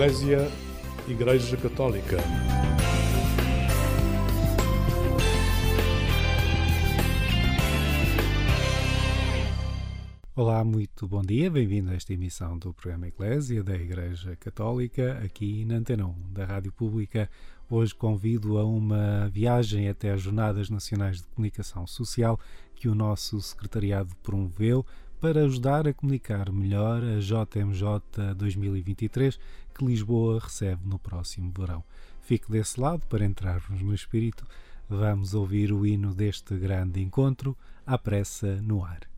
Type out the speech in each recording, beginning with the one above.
Eclésia Igreja Católica. Olá, muito bom dia, bem-vindo a esta emissão do programa Eclésia da Igreja Católica, aqui na Antena 1 da Rádio Pública. Hoje convido a uma viagem até as Jornadas Nacionais de Comunicação Social que o nosso secretariado promoveu para ajudar a comunicar melhor a JMJ 2023 que Lisboa recebe no próximo verão. Fique desse lado para entrarmos no espírito. Vamos ouvir o hino deste grande encontro, à pressa no ar.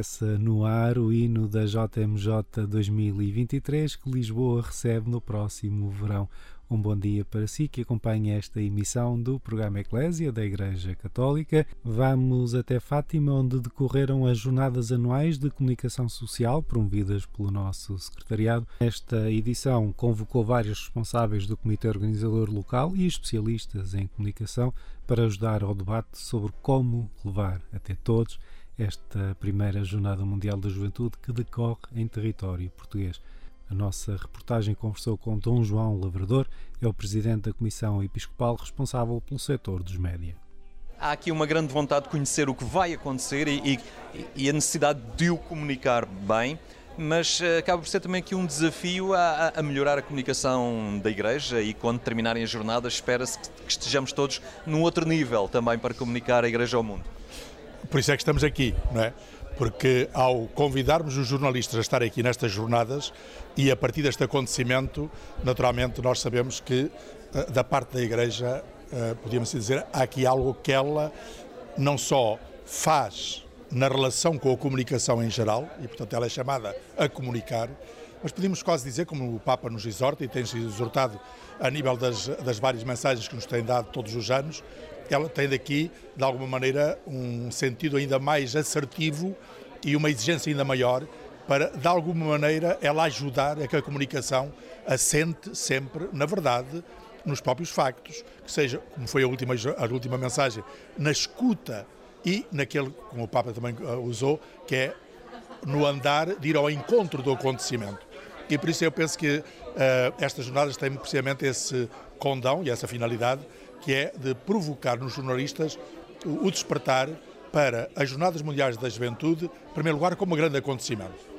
Apressa no ar o hino da JMJ 2023 que Lisboa recebe no próximo verão. Um bom dia para si que acompanha esta emissão do programa Eclésia da Igreja Católica. Vamos até Fátima, onde decorreram as jornadas anuais de comunicação social promovidas pelo nosso secretariado. Esta edição convocou vários responsáveis do comitê organizador local e especialistas em comunicação para ajudar ao debate sobre como levar até todos esta primeira Jornada Mundial da Juventude que decorre em território português. A nossa reportagem conversou com Dom João Lavrador, é o presidente da Comissão Episcopal responsável pelo setor dos média. Há aqui uma grande vontade de conhecer o que vai acontecer e, e, e a necessidade de o comunicar bem, mas uh, acaba por ser também aqui um desafio a, a, melhorar a comunicação da Igreja e quando terminarem as jornadas espera-se que estejamos todos num outro nível também para comunicar a Igreja ao mundo. Por isso é que estamos aqui, não é? porque ao convidarmos os jornalistas a estar aqui nestas jornadas e a partir deste acontecimento, naturalmente nós sabemos que eh, da parte da Igreja, eh, podíamos dizer, há aqui algo que ela não só faz na relação com a comunicação em geral, e portanto ela é chamada a comunicar, mas podemos quase dizer, como o Papa nos exorta e tem sido exortado a nível das, das várias mensagens que nos tem dado todos os anos, ela tem daqui, de alguma maneira, um sentido ainda mais assertivo e uma exigência ainda maior para, de alguma maneira, ela ajudar a que a comunicação assente sempre, na verdade, nos próprios factos, que seja, como foi a última, a última mensagem, na escuta e naquele, como o Papa também uh, usou, que é no andar de ir ao encontro do acontecimento. E por isso eu penso que uh, estas jornadas têm precisamente esse condão e essa finalidade que é de provocar nos jornalistas o despertar para as Jornadas Mundiais da Juventude, em primeiro lugar, como um grande acontecimento.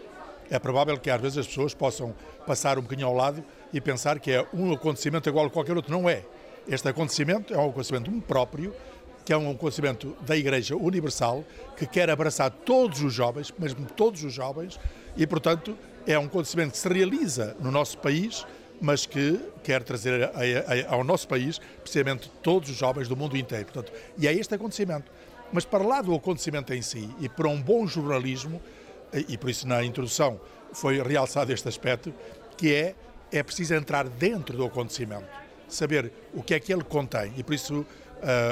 É provável que às vezes as pessoas possam passar um bocadinho ao lado e pensar que é um acontecimento igual a qualquer outro. Não é. Este acontecimento é um acontecimento próprio, que é um acontecimento da Igreja Universal, que quer abraçar todos os jovens, mesmo todos os jovens, e, portanto, é um acontecimento que se realiza no nosso país mas que quer trazer a, a, ao nosso país precisamente todos os jovens do mundo inteiro. Portanto, e é este acontecimento. Mas para lá do acontecimento em si e para um bom jornalismo, e, e por isso na introdução foi realçado este aspecto, que é, é preciso entrar dentro do acontecimento, saber o que é que ele contém. E por isso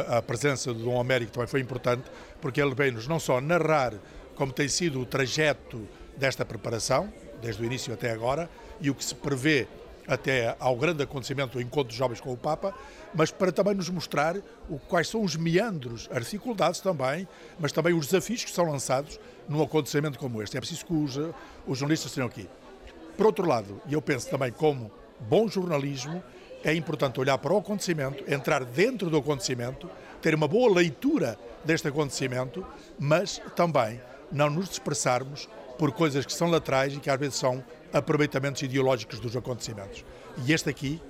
a, a presença do Dom Américo também foi importante, porque ele veio-nos não só narrar como tem sido o trajeto desta preparação, desde o início até agora, e o que se prevê até ao grande acontecimento do Encontro dos Jovens com o Papa, mas para também nos mostrar o, quais são os meandros, as dificuldades também, mas também os desafios que são lançados num acontecimento como este. É preciso que os, os jornalistas tenham aqui. Por outro lado, e eu penso também como bom jornalismo, é importante olhar para o acontecimento, entrar dentro do acontecimento, ter uma boa leitura deste acontecimento, mas também não nos dispersarmos por coisas que são laterais e que às vezes são aproveitamentos ideológicos dos acontecimentos. E este aqui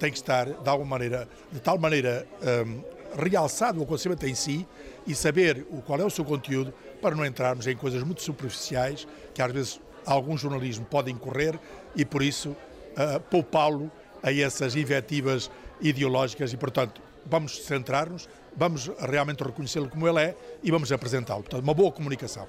tem que estar, de alguma maneira, de tal maneira um, realçado o acontecimento em si e saber o, qual é o seu conteúdo para não entrarmos em coisas muito superficiais que às vezes algum jornalismo pode incorrer e por isso uh, poupá-lo a essas invectivas ideológicas e, portanto, vamos centrar-nos, vamos realmente reconhecê-lo como ele é e vamos apresentá-lo. Portanto, uma boa comunicação.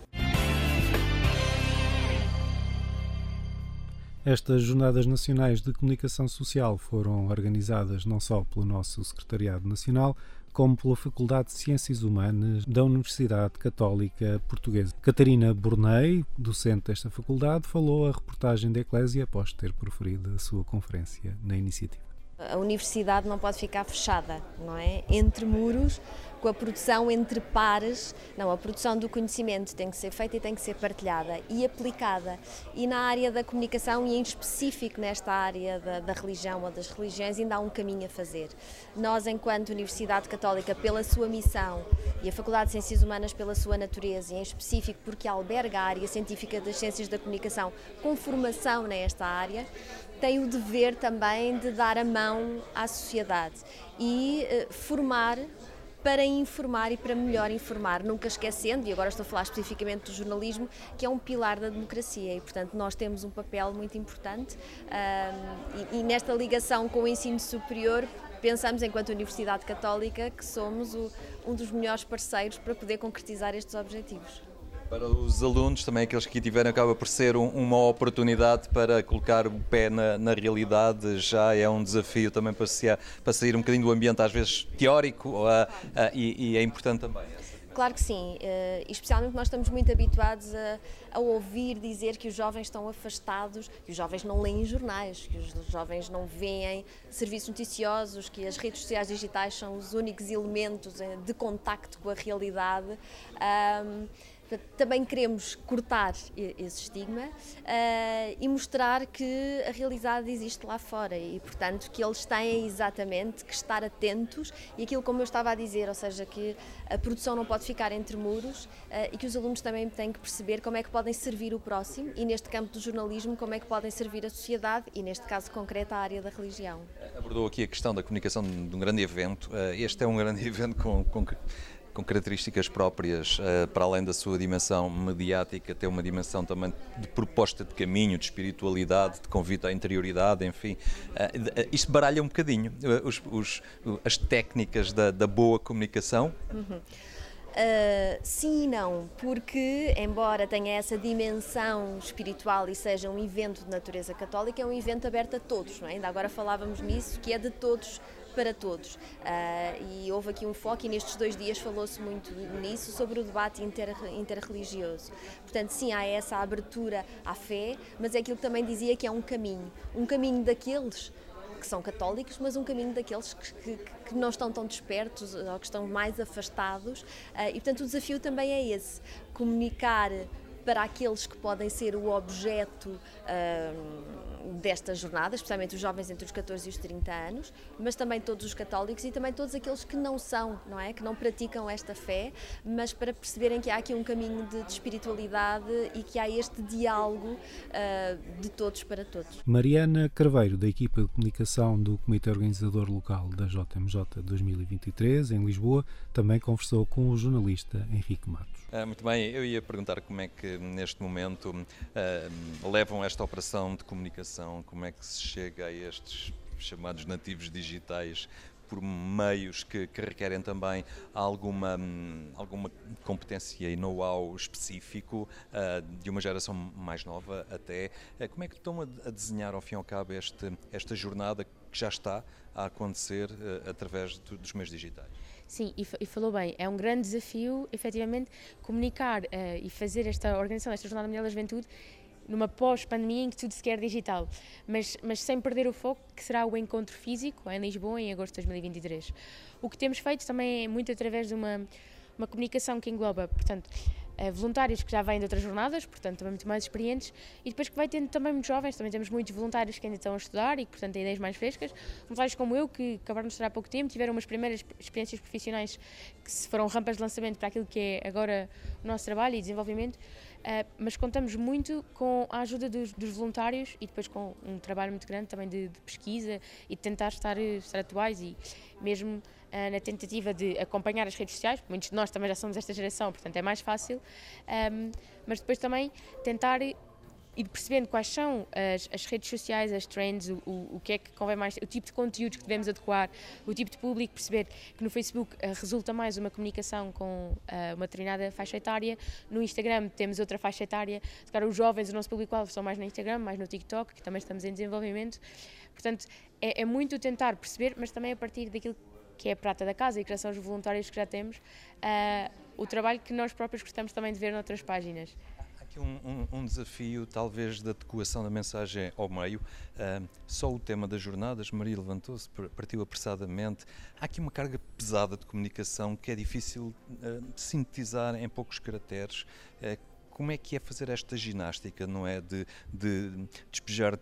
Estas Jornadas Nacionais de Comunicação Social foram organizadas não só pelo nosso Secretariado Nacional, como pela Faculdade de Ciências Humanas da Universidade Católica Portuguesa. Catarina Bornei, docente desta faculdade, falou a reportagem da Eclésia após ter proferido a sua conferência na iniciativa. A universidade não pode ficar fechada, não é? Entre muros, com a produção entre pares. Não, a produção do conhecimento tem que ser feita e tem que ser partilhada e aplicada. E na área da comunicação, e em específico nesta área da, da religião ou das religiões, ainda há um caminho a fazer. Nós, enquanto Universidade Católica, pela sua missão e a Faculdade de Ciências Humanas pela sua natureza, e em específico porque alberga a área científica das ciências da comunicação com formação nesta área, tem o dever também de dar a mão à sociedade e eh, formar para informar e para melhor informar, nunca esquecendo, e agora estou a falar especificamente do jornalismo, que é um pilar da democracia e, portanto, nós temos um papel muito importante um, e, e nesta ligação com o ensino superior pensamos, enquanto Universidade Católica, que somos o, um dos melhores parceiros para poder concretizar estes objetivos. Para os alunos, também aqueles que tiveram, acaba por ser um, uma oportunidade para colocar o pé na, na, realidade, já é um desafio também para, se, para sair um bocadinho do ambiente, às vezes teórico, uh, uh, e, e, é importante também. Claro que sim, uh, especialmente nós estamos muito habituados a, a, ouvir dizer que os jovens estão afastados, que os jovens não leem jornais, que os jovens não veem serviços noticiosos, que as redes sociais digitais são os únicos elementos eh, de contacto com a realidade. Também queremos cortar esse estigma uh, e mostrar que a realidade existe lá fora e, portanto, que eles têm exatamente que estar atentos e aquilo como eu estava a dizer, ou seja, que a produção não pode ficar entre muros uh, e que os alunos também têm que perceber como é que podem servir o próximo e, neste campo do jornalismo, como é que podem servir a sociedade e, neste caso concreto, a área da religião. Abordou aqui a questão da comunicação de um grande evento. Uh, este é um grande evento com, com com características próprias, uh, para além da sua dimensão mediática, tem uma dimensão também de proposta de caminho, de espiritualidade, de convite à interioridade, enfim. Uh, isto baralha um bocadinho os, os, as técnicas da, da boa comunicação. Uhum. Uh, sim e não, porque, embora tenha essa dimensão espiritual e seja um evento de natureza católica, é um evento aberto a todos, não é? Ainda agora falávamos nisso, que é de todos para todos. Uh, e houve aqui um foco, e nestes dois dias falou-se muito nisso, sobre o debate inter, interreligioso. Portanto, sim, há essa abertura à fé, mas é aquilo que também dizia que é um caminho. Um caminho daqueles que são católicos, mas um caminho daqueles que, que, que, não estão tão despertos ou que estão mais afastados. Uh, e, portanto, o desafio também é esse: comunicar para aqueles que podem ser o objeto uh, destas jornadas, especialmente os jovens entre os 14 e os 30 anos, mas também todos os católicos e também todos aqueles que não são, não é? Que não praticam esta fé, mas para perceberem que há aqui um caminho de, de espiritualidade e que há este diálogo uh, de todos para todos. Mariana Carveiro, da equipa de comunicação do Comitê Organizador Local da JMJ 2023, em Lisboa, também conversou com o jornalista Henrique Matos. Ah, muito bem, eu ia perguntar como é que neste momento uh, levam esta operação de comunicação, como é que se chega a estes chamados nativos digitais por meios que, que, requerem também alguma, alguma competência e know-how específico uh, de uma geração mais nova até. Uh, como é que estão a, a, desenhar, ao fim e ao cabo, este, esta jornada que já está a acontecer uh, através do, dos meios digitais? Sim, e, e, falou bem, é um grande desafio, efetivamente, comunicar e fazer esta organização desta Jornada Mundial da Juventude numa pós-pandemia em que tudo se quer digital, mas, mas sem perder o foco que será o encontro físico em Lisboa em agosto de 2023. O que temos feito também é muito através de uma, uma comunicação que engloba, portanto, uh, voluntários que já vêm de outras jornadas, portanto também muito mais experientes, e depois que vai tendo também muitos jovens, também temos muitos voluntários que ainda estão a estudar e que portanto têm ideias mais frescas, voluntários como eu que acabaram de estudar há pouco tempo, tiveram umas primeiras experiências profissionais que foram rampas de lançamento para aquilo que é agora o nosso trabalho e desenvolvimento, mas contamos muito com a ajuda dos, dos, voluntários e depois com um trabalho muito grande também de, de pesquisa e de tentar estar, estar atuais e mesmo uh, na tentativa de acompanhar as redes sociais, muitos de nós também já somos desta geração, portanto é mais fácil, um, mas depois também tentar ir percebendo quais são as, as redes sociais, as trends, o, o, o, que é que convém mais, o tipo de conteúdos que devemos adequar, o tipo de público, perceber que no Facebook uh, resulta mais uma comunicação com uh, uma determinada faixa etária, no Instagram temos outra faixa etária, claro, os jovens, o nosso público-alvo são mais no Instagram, mais no TikTok, que também estamos em desenvolvimento, portanto é, é muito tentar perceber, mas também a partir daquilo que é a prata da casa e que são os voluntários que já temos, uh, o trabalho que nós próprios gostamos também de ver noutras páginas. Aqui um, um, um desafio, talvez, da adequação da mensagem ao meio. Uh, só o tema das jornadas, Maria levantou-se, partiu apressadamente. Há aqui uma carga pesada de comunicação que é difícil uh, sintetizar em poucos caracteres como é que é fazer esta ginástica, não é? De, de despejar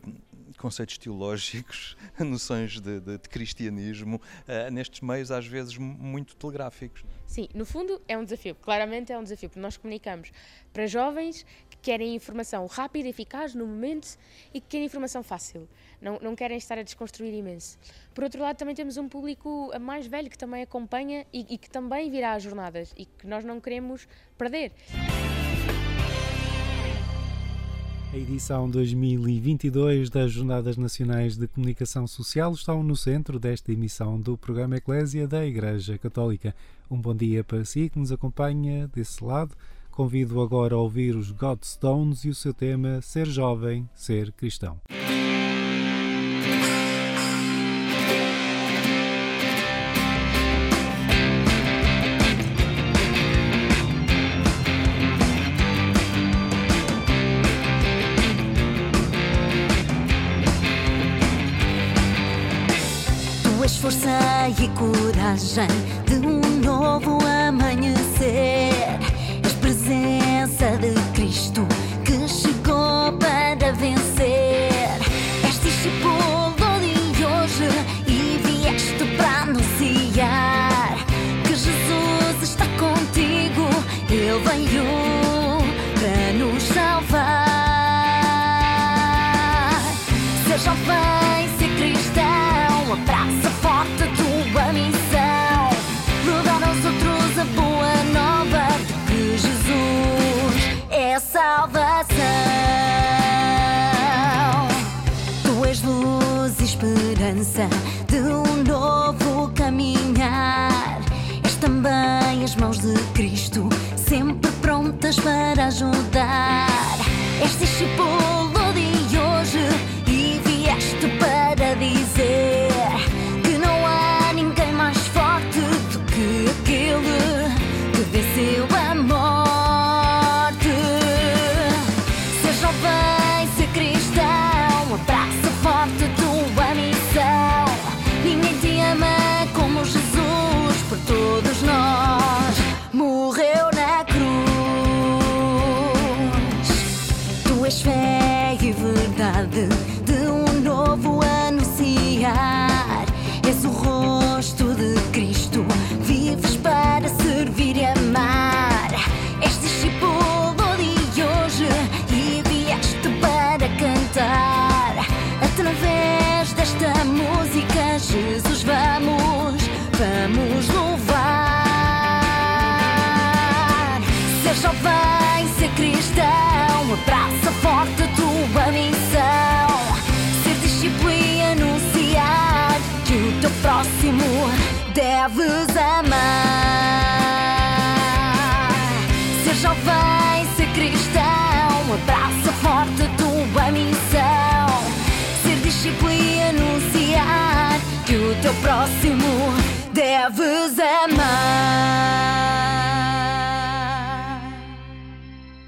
conceitos teológicos, noções de, de, de cristianismo, uh, nestes meios às vezes muito telegráficos. Sim, no fundo é um desafio, claramente é um desafio, porque nós comunicamos para jovens que querem informação rápida, eficaz, no momento e que querem informação fácil, não, não querem estar a desconstruir imenso. Por outro lado, também temos um público mais velho que também acompanha e, e que também virá às jornadas e que nós não queremos perder. A edição 2022 das Jornadas Nacionais de Comunicação Social estão no centro desta emissão do programa Eclésia da Igreja Católica. Um bom dia para si que nos acompanha desse lado. Convido agora a ouvir os Godstones e o seu tema Ser Jovem, Ser Cristão. Força e esperança de um novo caminhar. És também as mãos de Cristo, sempre prontas para ajudar. És discípulo de hoje e vieste para dizer fé e verdade de um novo anunciar. Próximo deves amar.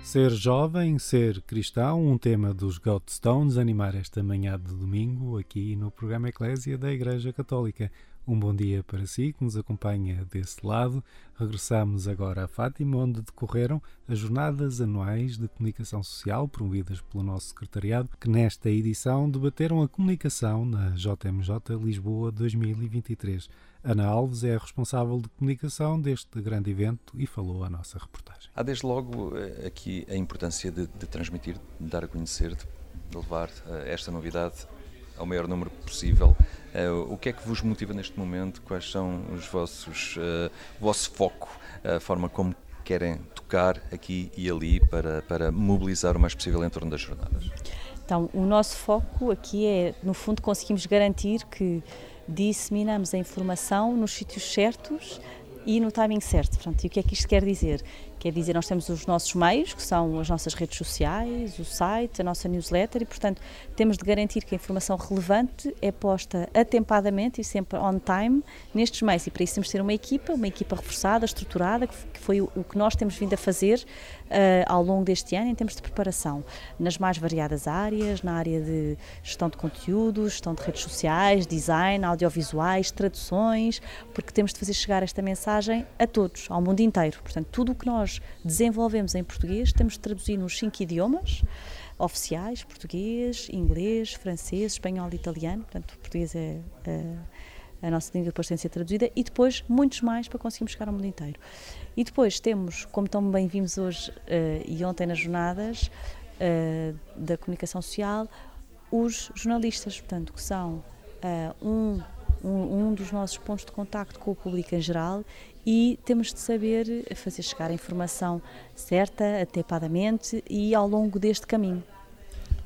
Ser jovem, ser cristão, um tema dos Godstones, animar esta manhã de domingo aqui no programa Eclésia da Igreja Católica. Um bom dia para si que nos acompanha desse lado. Regressamos agora a Fátima, onde decorreram as jornadas anuais de comunicação social promovidas pelo nosso secretariado, que nesta edição debateram a comunicação na JMJ Lisboa 2023. Ana Alves é a responsável de comunicação deste grande evento e falou à nossa reportagem. Há desde logo eh, aqui a importância de, de transmitir, de dar a conhecer, de levar eh, esta novidade ao maior número possível. Uh, o que é que vos motiva neste momento? Quais são os vossos, uh, vosso foco, a forma como querem tocar aqui e ali para, para mobilizar o mais possível em torno das jornadas? Então, o nosso foco aqui é, no fundo, conseguimos garantir que disseminamos a informação nos sítios certos e no timing certo. E o que é que isto quer dizer? Quer dizer, nós temos os nossos meios, que são as nossas redes sociais, o site, a nossa newsletter, e, portanto, temos de garantir que a informação relevante é posta atempadamente e sempre on time nestes meios. E para isso temos de ter uma equipa, uma equipa reforçada, estruturada, que foi o que nós temos vindo a fazer uh, ao longo deste ano em termos de preparação, nas mais variadas áreas, na área de gestão de conteúdos, gestão de redes sociais, design, audiovisuais, traduções, porque temos de fazer chegar esta mensagem a todos, ao mundo inteiro. Portanto, tudo o que nós nós desenvolvemos em português, temos de traduzir nos cinco idiomas oficiais, português, inglês, francês, espanhol e italiano, portanto português é, é a nossa língua depois tem de ser traduzida e depois muitos mais para conseguirmos chegar ao mundo inteiro. E depois temos, como tão bem vimos hoje uh, e ontem nas jornadas uh, da comunicação social, os jornalistas, portanto, que são uh, um, um, um, dos nossos pontos de contacto com o público em geral e temos de saber fazer chegar a informação certa, atepadamente e ao longo deste caminho.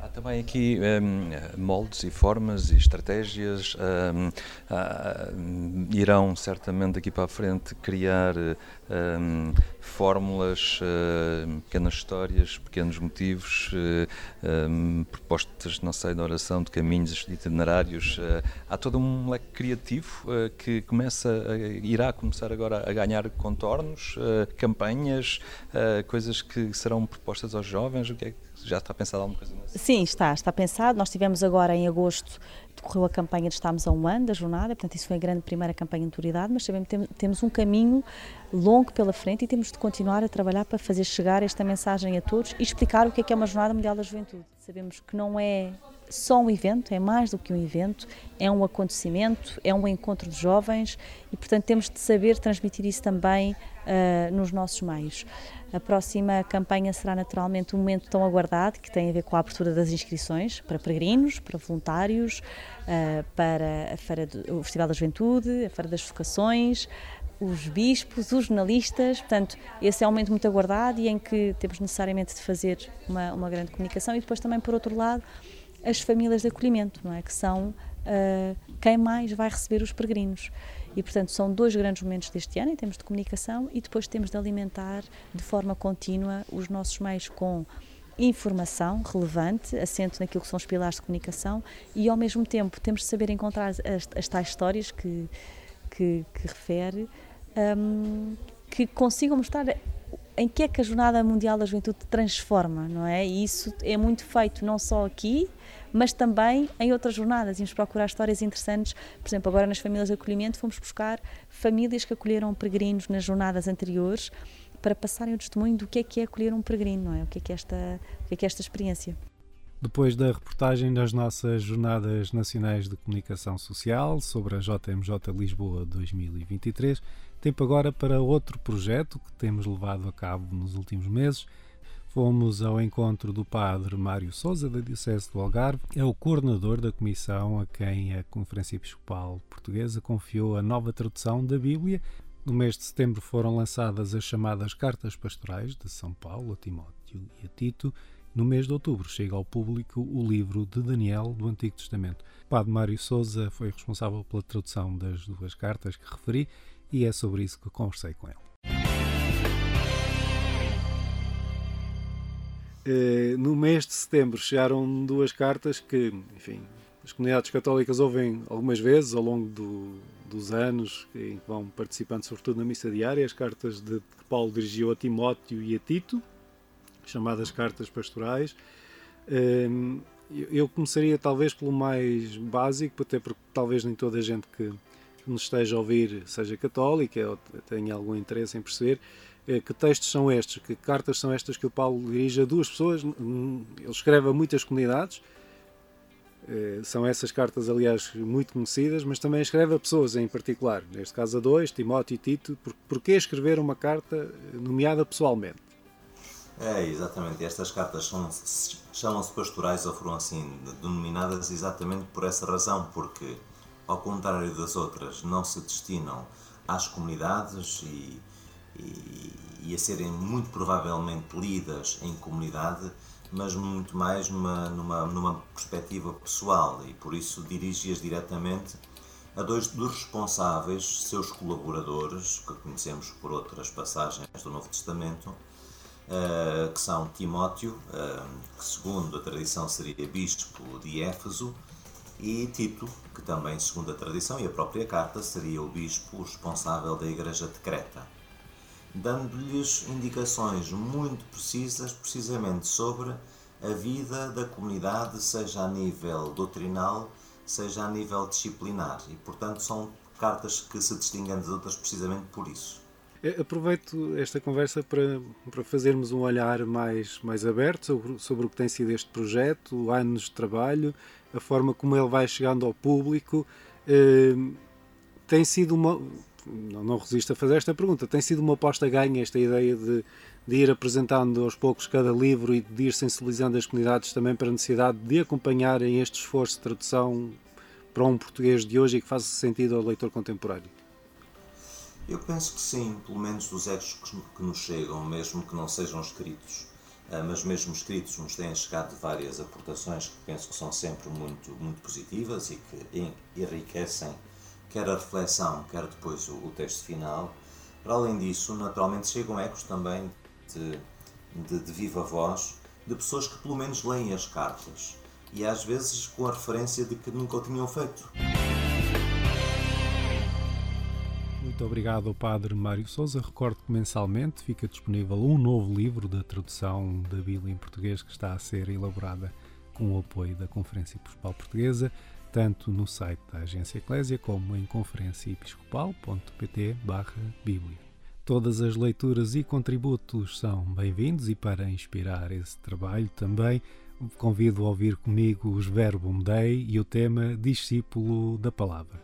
Há também aqui um, moldes e formas e estratégias. Um, uh, irão certamente daqui para a frente criar um, fórmulas, uh, pequenas histórias, pequenos motivos, uh, propostas, não sei, de oração, de caminhos, itinerários. há todo um leque criativo que começa, a, irá começar agora a ganhar contornos, campanhas, coisas que serão propostas aos jovens. O que é que já está pensado alguma coisa nisso? Sim, está, está pensado. Nós tivemos agora em agosto, decorreu a campanha de Estamos a um ano da jornada, portanto isso foi a grande primeira campanha de autoridade, mas sabemos que temos um caminho longo pela frente e temos de continuar a trabalhar para fazer chegar esta mensagem a todos e explicar o que é que é uma Jornada Mundial da Juventude. Sabemos que não é só um evento, é mais do que um evento, é um acontecimento, é um encontro de jovens e, portanto, temos de saber transmitir isso também uh, nos nossos meios. A próxima campanha será naturalmente um momento tão aguardado que tem a ver com a abertura das inscrições para peregrinos, para voluntários, uh, para a Feira do, o Festival da Juventude, a Feira das Vocações, os bispos, os jornalistas, portanto, esse é um momento muito aguardado e em que temos necessariamente de fazer uma, uma grande comunicação e depois também, por outro lado, as famílias de acolhimento, não é? Que são uh, quem mais vai receber os peregrinos. E, portanto, são dois grandes momentos deste ano em termos de comunicação e depois temos de alimentar de forma contínua os nossos meios com informação relevante, assento naquilo que são os pilares de comunicação e, ao mesmo tempo, temos de saber encontrar as, as tais histórias que, que, que refere, um, que consigam mostrar em que é que a Jornada Mundial da Juventude transforma, não é? E isso é muito feito não só aqui, mas também em outras jornadas. Íamos procurar histórias interessantes, por exemplo, agora nas famílias de acolhimento, fomos buscar famílias que acolheram peregrinos nas jornadas anteriores para passarem o testemunho do que é que é acolher um peregrino, não é? O que é que é esta, o que é, que é esta experiência. Depois da reportagem das nossas Jornadas Nacionais de Comunicação Social sobre a JMJ Lisboa 2023, tempo agora para outro projeto que temos levado a cabo nos últimos meses Fomos ao encontro do padre Mário Souza, da Diocese do Algarve. É o coordenador da comissão a quem a Conferência Episcopal Portuguesa confiou a nova tradução da Bíblia. No mês de setembro foram lançadas as chamadas Cartas Pastorais de São Paulo a Timóteo e a Tito. No mês de outubro chega ao público o livro de Daniel do Antigo Testamento. O padre Mário Souza foi responsável pela tradução das duas cartas que referi e é sobre isso que conversei com ele. No mês de setembro chegaram duas cartas que, enfim, as comunidades católicas ouvem algumas vezes ao longo do, dos anos em que vão participando, sobretudo na missa diária, as cartas de, que Paulo dirigiu a Timóteo e a Tito, chamadas cartas pastorais. Ehm, eu começaria talvez pelo mais básico, até porque talvez nem toda a gente que nos esteja a ouvir seja católica ou tenha algum interesse em perceber. Eh, que textos são estes, que cartas são estas que o Paulo dirige a duas pessoas. Ele escreve a muitas comunidades, eh, são essas cartas, aliás, muito conhecidas, mas também escreve a pessoas em particular, neste caso a dois, Timóteo e Tito. Por, escrever uma carta nomeada pessoalmente? É, exatamente. Estas cartas chamam-se pastorais ou foram assim denominadas exatamente por essa razão, porque, ao contrário das outras, não se destinam às comunidades e e, e a serem muito provavelmente lidas em comunidade, mas muito mais numa, numa, numa perspectiva pessoal. E por isso dirige-as diretamente a dois dos responsáveis, seus colaboradores, que conhecemos por outras passagens do Novo Testamento, uh, que são Timóteo, uh, que segundo a tradição seria bispo de Éfeso, e Tito, que também, segundo a tradição e a própria carta, seria o bispo responsável da Igreja de Creta dando-lhes indicações muito precisas, precisamente sobre a vida da comunidade, seja a nível doutrinal, seja a nível disciplinar. E, portanto, são cartas que se distinguem das outras precisamente por isso. Aproveito esta conversa para, para fazermos um olhar mais, mais aberto sobre, sobre o que tem sido este projeto, anos de trabalho, a forma como ele vai chegando ao público. Eh, tem sido uma. Não, resisto a fazer esta pergunta. Tem sido uma aposta ganha esta ideia de, de ir apresentando aos poucos cada livro e de ir sensibilizando as comunidades também para a necessidade de acompanharem este esforço de tradução para um português de hoje e que faça sentido ao leitor contemporâneo? Eu penso que sim, pelo menos dos ecos que nos chegam, mesmo que não sejam escritos. Ah, mas mesmo escritos nos têm chegado várias aportações que penso que são sempre muito, muito positivas e que enriquecem quer a reflexão, quer depois o, o texto final. Para além disso, naturalmente chegam ecos também de, de, de viva voz de pessoas que pelo menos leem as cartas e às vezes com a referência de que nunca o tinham feito. Muito obrigado ao Padre Mário Souza. Recordo que mensalmente fica disponível um novo livro da tradução da Bíblia em português que está a ser elaborada com o apoio da Conferência Episcopal Portuguesa, tanto no site da Agência Eclésia como em conferenciaepiscopal.pt/bíblia. Todas as leituras e contributos são bem-vindos e para inspirar esse trabalho também convido a ouvir comigo os Verbum Dei e o tema Discípulo da Palavra.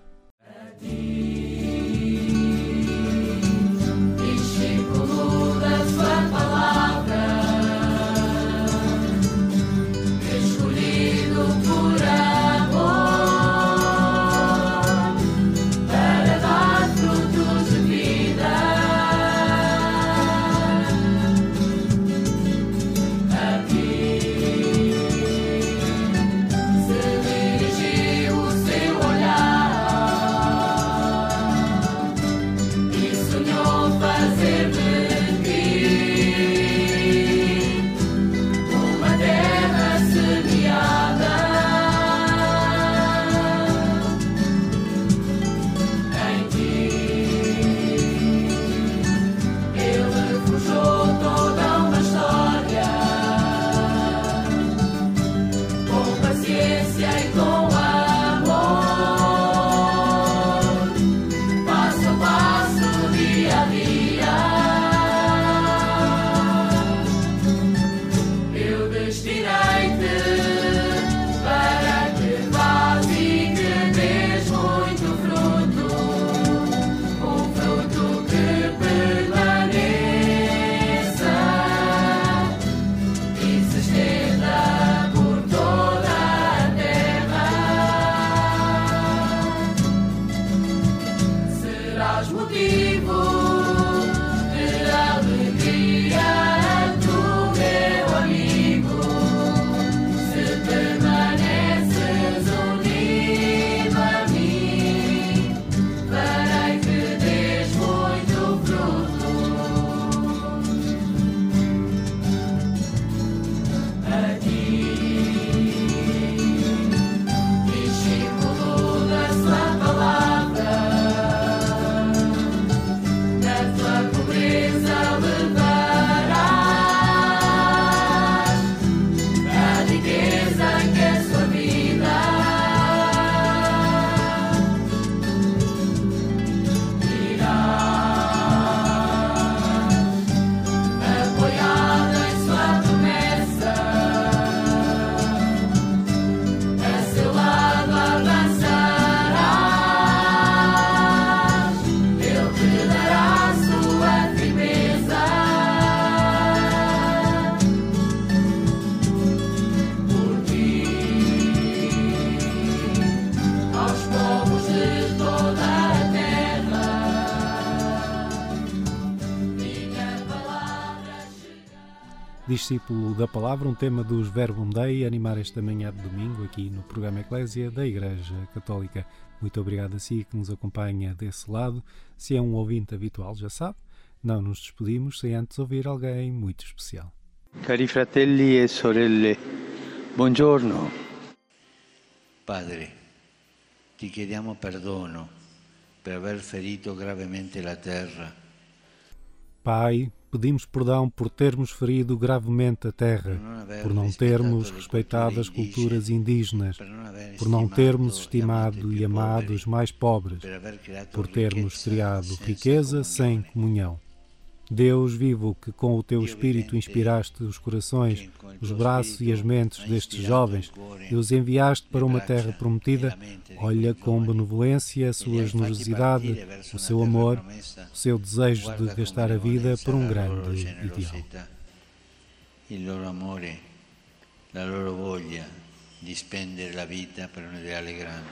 Discípulo da palavra, um tema dos Verbum Dei, animar esta manhã de domingo aqui no programa Eclésia da Igreja Católica. Muito obrigado a si que nos acompanha desse lado. Se é um ouvinte habitual, já sabe, não nos despedimos sem antes ouvir alguém muito especial. Cari fratelli e sorelle, buongiorno. Padre, ti chiediamo perdono per aver ferito gravemente la terra. Pai, pedimos perdão por termos ferido gravemente a terra, por não termos respeitado as culturas indígenas, por não termos estimado e amado os mais pobres, por termos criado riqueza sem comunhão. Deus vivo, que com o teu espírito inspiraste os corações, os braços e as mentes destes jovens e os enviaste para uma terra prometida, olha com benevolência a sua generosidade, o seu amor, o seu desejo de gastar a vida por um grande ideal. Il loro amore, la loro voglia di spendere la vita per un ideale grande.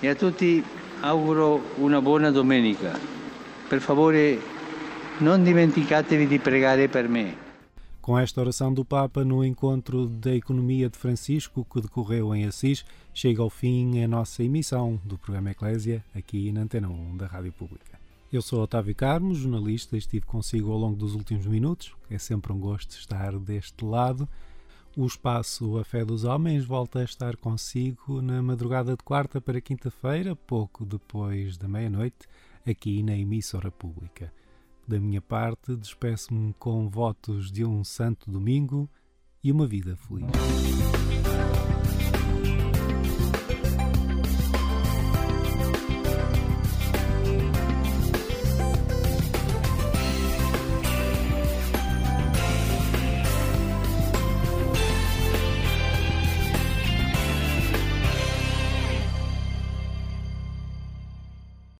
E a tutti auguro una buona domenica. Per favore, non dimenticatevi di pregare per me. Com esta oração do Papa no encontro da Economia de Francisco que decorreu em Assis, chega ao fim a nossa emissão do programa Eclésia aqui na Antena 1 da Rádio Pública. Eu sou Otávio Carmo, jornalista, estive consigo ao longo dos últimos minutos. É sempre um gosto estar deste lado. O espaço A Fé dos Homens volta a estar consigo na madrugada de quarta para quinta-feira, pouco depois da meia-noite, aqui na emissora pública. Da minha parte, despeço-me com votos de um santo domingo e uma vida feliz.